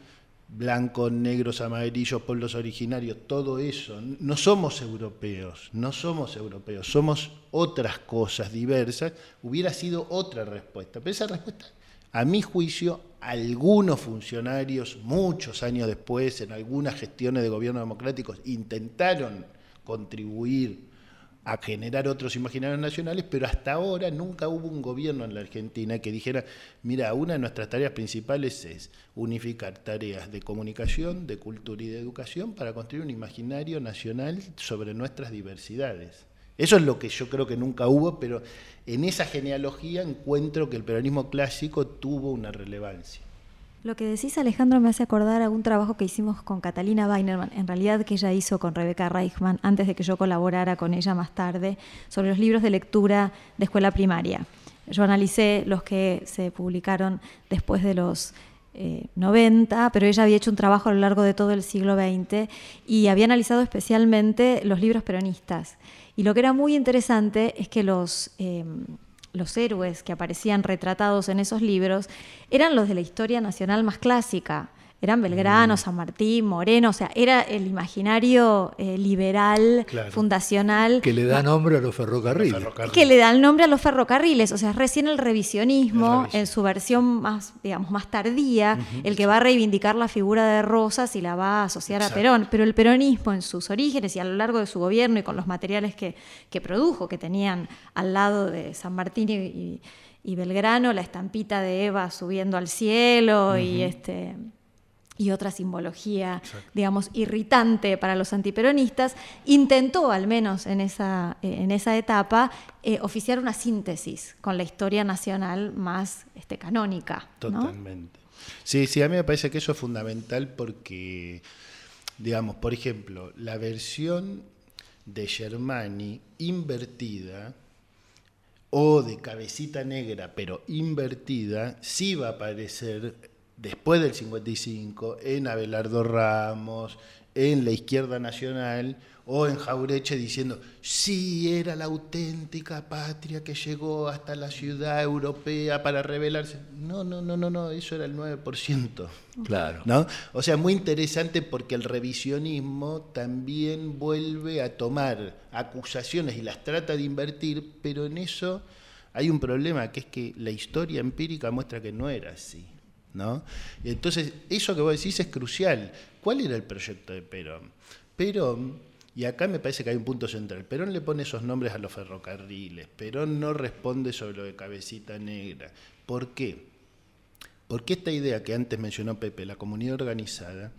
blancos, negros, amarillos, pueblos originarios, todo eso. No somos europeos, no somos europeos, somos otras cosas diversas, hubiera sido otra respuesta. Pero esa respuesta, a mi juicio, algunos funcionarios, muchos años después, en algunas gestiones de gobierno democráticos, intentaron contribuir a generar otros imaginarios nacionales, pero hasta ahora nunca hubo un gobierno en la Argentina que dijera, mira, una de nuestras tareas principales es unificar tareas de comunicación, de cultura y de educación para construir un imaginario nacional sobre nuestras diversidades. Eso es lo que yo creo que nunca hubo, pero en esa genealogía encuentro que el peronismo clásico tuvo una relevancia. Lo que decís, Alejandro, me hace acordar a un trabajo que hicimos con Catalina Weinerman, en realidad que ella hizo con Rebeca Reichman, antes de que yo colaborara con ella más tarde, sobre los libros de lectura de escuela primaria. Yo analicé los que se publicaron después de los 90, eh, pero ella había hecho un trabajo a lo largo de todo el siglo XX y había analizado especialmente los libros peronistas. Y lo que era muy interesante es que los... Eh, los héroes que aparecían retratados en esos libros eran los de la historia nacional más clásica. Eran Belgrano, mm. San Martín, Moreno, o sea, era el imaginario eh, liberal, fundacional. Que le da nombre a los ferrocarriles. Que le da el nombre a los ferrocarriles, o sea, recién el revisionismo, en su versión más, digamos, más tardía, el que va a reivindicar la figura de Rosas y la va a asociar a Perón. Pero el peronismo en sus orígenes y a lo largo de su gobierno y con los materiales que, produjo, que tenían al lado de San Martín y, Belgrano, la estampita de Eva subiendo al cielo y este y otra simbología, digamos, irritante para los antiperonistas, intentó, al menos en esa, eh, en esa etapa, eh, oficiar una síntesis con la historia nacional más este, canónica. Totalmente. Sí, sí, a mí me parece que eso es fundamental porque, digamos, por ejemplo, la versión de Germani invertida o de cabecita negra pero invertida sí va a aparecer después del 55 en Abelardo Ramos, en la izquierda nacional o en Jaureche diciendo, sí, era la auténtica patria que llegó hasta la ciudad europea para rebelarse. No, no, no, no, no, eso era el 9%. Claro. ¿no? O sea, muy interesante porque el revisionismo también vuelve a tomar acusaciones y las trata de invertir, pero en eso hay un problema, que es que la historia empírica muestra que no era así. ¿No? Entonces, eso que vos decís es crucial. ¿Cuál era el proyecto de Perón? Perón, y acá me parece que hay un punto central, Perón le pone esos nombres a los ferrocarriles, Perón no responde sobre lo de cabecita negra. ¿Por qué? Porque esta idea que antes mencionó Pepe, la comunidad organizada,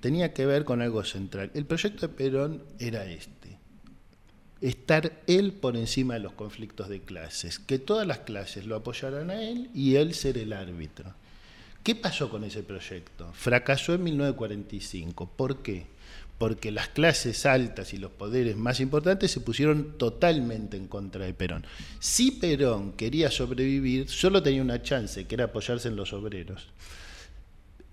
tenía que ver con algo central. El proyecto de Perón era este, estar él por encima de los conflictos de clases, que todas las clases lo apoyaran a él y él ser el árbitro. ¿Qué pasó con ese proyecto? Fracasó en 1945. ¿Por qué? Porque las clases altas y los poderes más importantes se pusieron totalmente en contra de Perón. Si Perón quería sobrevivir, solo tenía una chance, que era apoyarse en los obreros.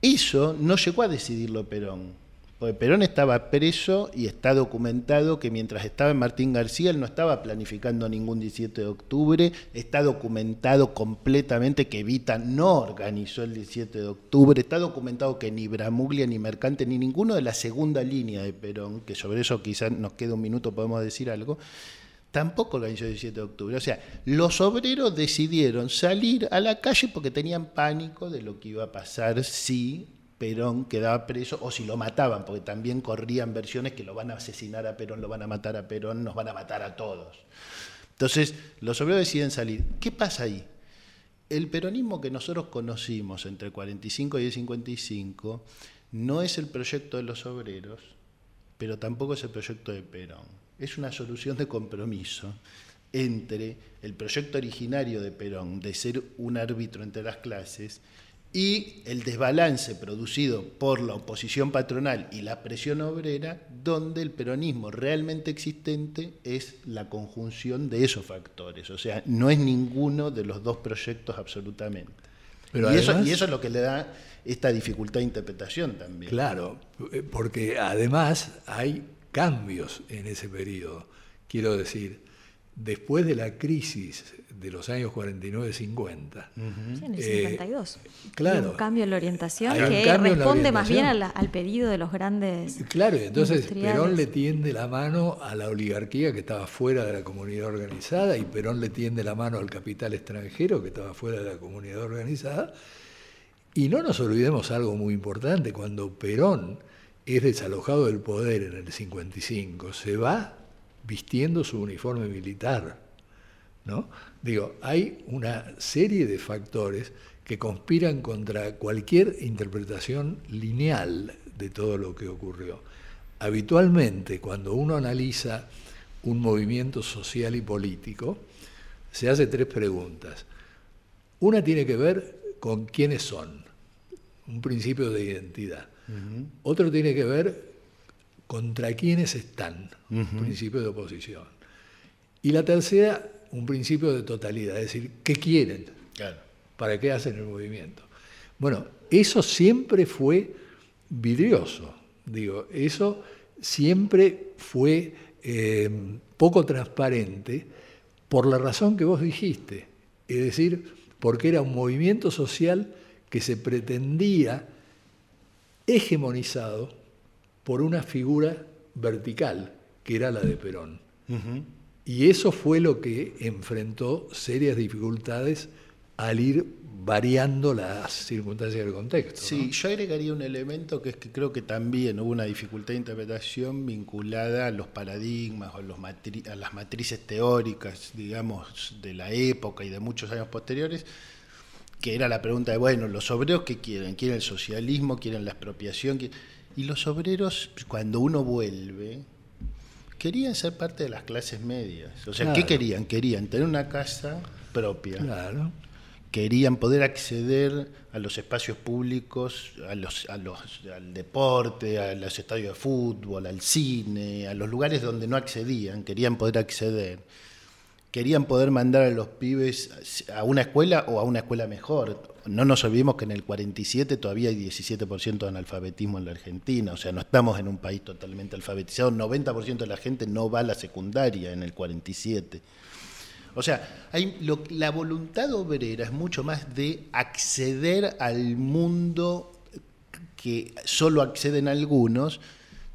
Eso no llegó a decidirlo Perón. Porque Perón estaba preso y está documentado que mientras estaba en Martín García él no estaba planificando ningún 17 de octubre, está documentado completamente que Evita no organizó el 17 de octubre, está documentado que ni Bramuglia ni Mercante ni ninguno de la segunda línea de Perón, que sobre eso quizás nos queda un minuto, podemos decir algo, tampoco organizó el 17 de octubre. O sea, los obreros decidieron salir a la calle porque tenían pánico de lo que iba a pasar si Perón quedaba preso o si lo mataban, porque también corrían versiones que lo van a asesinar a Perón, lo van a matar a Perón, nos van a matar a todos. Entonces, los obreros deciden salir. ¿Qué pasa ahí? El peronismo que nosotros conocimos entre el 45 y el 55 no es el proyecto de los obreros, pero tampoco es el proyecto de Perón. Es una solución de compromiso entre el proyecto originario de Perón de ser un árbitro entre las clases y el desbalance producido por la oposición patronal y la presión obrera, donde el peronismo realmente existente es la conjunción de esos factores. O sea, no es ninguno de los dos proyectos absolutamente. y, eso, y eso es lo que le da esta dificultad de interpretación también. Claro, porque además hay cambios en ese periodo. Quiero decir, después de la crisis de los años 49-50. en el 52. Eh, claro. un cambio en la orientación que responde más bien al pedido de los grandes. Claro, y entonces Perón le tiende la mano a la oligarquía que estaba fuera de la comunidad organizada y Perón le tiende la mano al capital extranjero que estaba fuera de la comunidad organizada. Y no nos olvidemos algo muy importante, cuando Perón es desalojado del poder en el 55, se va vistiendo su uniforme militar. ¿no? Digo, hay una serie de factores que conspiran contra cualquier interpretación lineal de todo lo que ocurrió. Habitualmente, cuando uno analiza un movimiento social y político, se hace tres preguntas. Una tiene que ver con quiénes son, un principio de identidad. Otro tiene que ver contra quiénes están, un principio de oposición. Y la tercera, un principio de totalidad, es decir, ¿qué quieren? ¿Para qué hacen el movimiento? Bueno, eso siempre fue vidrioso, digo, eso siempre fue eh, poco transparente por la razón que vos dijiste, es decir, porque era un movimiento social que se pretendía hegemonizado por una figura vertical, que era la de Perón. Y eso fue lo que enfrentó serias dificultades al ir variando las circunstancias del contexto. Sí, yo agregaría un elemento que es que creo que también hubo una dificultad de interpretación vinculada a los paradigmas o a las matrices teóricas, digamos, de la época y de muchos años posteriores, que era la pregunta de, bueno, ¿los obreros qué quieren? ¿Quieren el socialismo? ¿Quieren la expropiación? Y los obreros, cuando uno vuelve, querían ser parte de las clases medias. O sea, ¿qué querían? Querían tener una casa propia. Claro. Querían poder acceder a los espacios públicos, a los, a los, al deporte, a los estadios de fútbol, al cine, a los lugares donde no accedían, querían poder acceder querían poder mandar a los pibes a una escuela o a una escuela mejor. No nos olvidemos que en el 47 todavía hay 17% de analfabetismo en la Argentina, o sea, no estamos en un país totalmente alfabetizado, 90% de la gente no va a la secundaria en el 47. O sea, hay la voluntad obrera es mucho más de acceder al mundo que solo acceden algunos,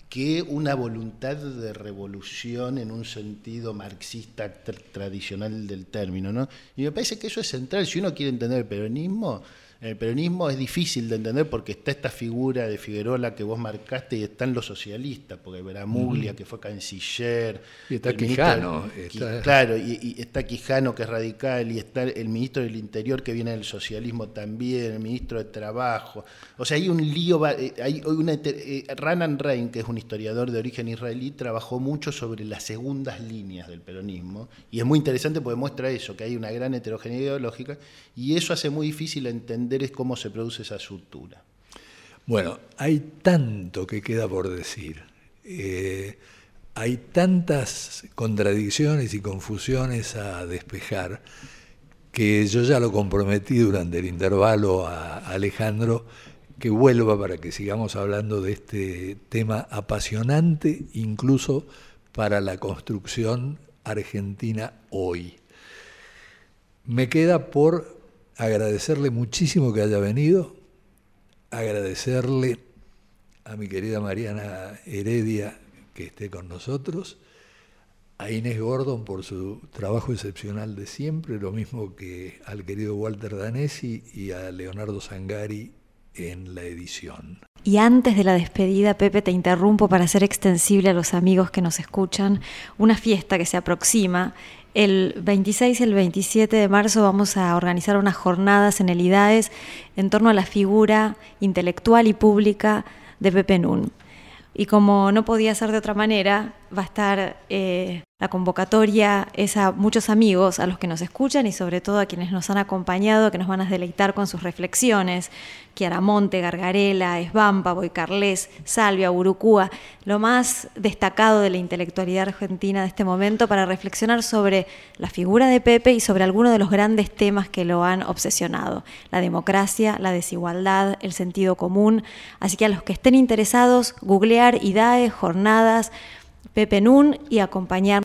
que una voluntad de revolución en un sentido marxista tradicional del término. ¿no? Y me parece que eso es central. Si uno quiere entender el peronismo, el peronismo es difícil de entender porque está esta figura de Figueroa que vos marcaste y están los socialistas, porque Veramuglia, que fue canciller. Y está Quijano. Claro, y, está Quijano, que es radical, y está el ministro del Interior, que viene del socialismo también, el ministro de Trabajo. O sea, hay un lío. Eh, hay una, eh, Ranan Rein, que es un historiador de origen israelí, trabajó mucho sobre las segundas líneas del peronismo. Y es muy interesante porque muestra eso, que hay una gran heterogeneidad ideológica, y eso hace muy difícil entender es cómo se produce esa estructura. Bueno, hay tanto que queda por decir. Eh, hay tantas contradicciones y confusiones a despejar que yo ya lo comprometí durante el intervalo a Alejandro que vuelva para que sigamos hablando de este tema apasionante incluso para la construcción argentina hoy. Me queda por agradecerle muchísimo que haya venido, agradecerle a mi querida Mariana Heredia que esté con nosotros, a Inés Gordon por su trabajo excepcional de siempre, lo mismo que al querido Walter Danesi y a Leonardo Sangari en la edición. Y antes de la despedida, Pepe, te interrumpo para hacer extensible a los amigos que nos escuchan una fiesta que se aproxima el 26 y el 27 de marzo vamos a organizar unas jornadas en el IDAES en torno a la figura intelectual y pública de Pepe Nun. Y como no podía ser de otra manera, va a estar eh, la convocatoria es a muchos amigos, a los que nos escuchan y sobre todo a quienes nos han acompañado, que nos van a deleitar con sus reflexiones. Monte, Gargarela, Esbampa, Boicarles, Salvia, Urucúa, lo más destacado de la intelectualidad argentina de este momento para reflexionar sobre la figura de Pepe y sobre algunos de los grandes temas que lo han obsesionado. La democracia, la desigualdad, el sentido común. Así que a los que estén interesados, googlear IDAE, jornadas, Pepe Nun y acompañar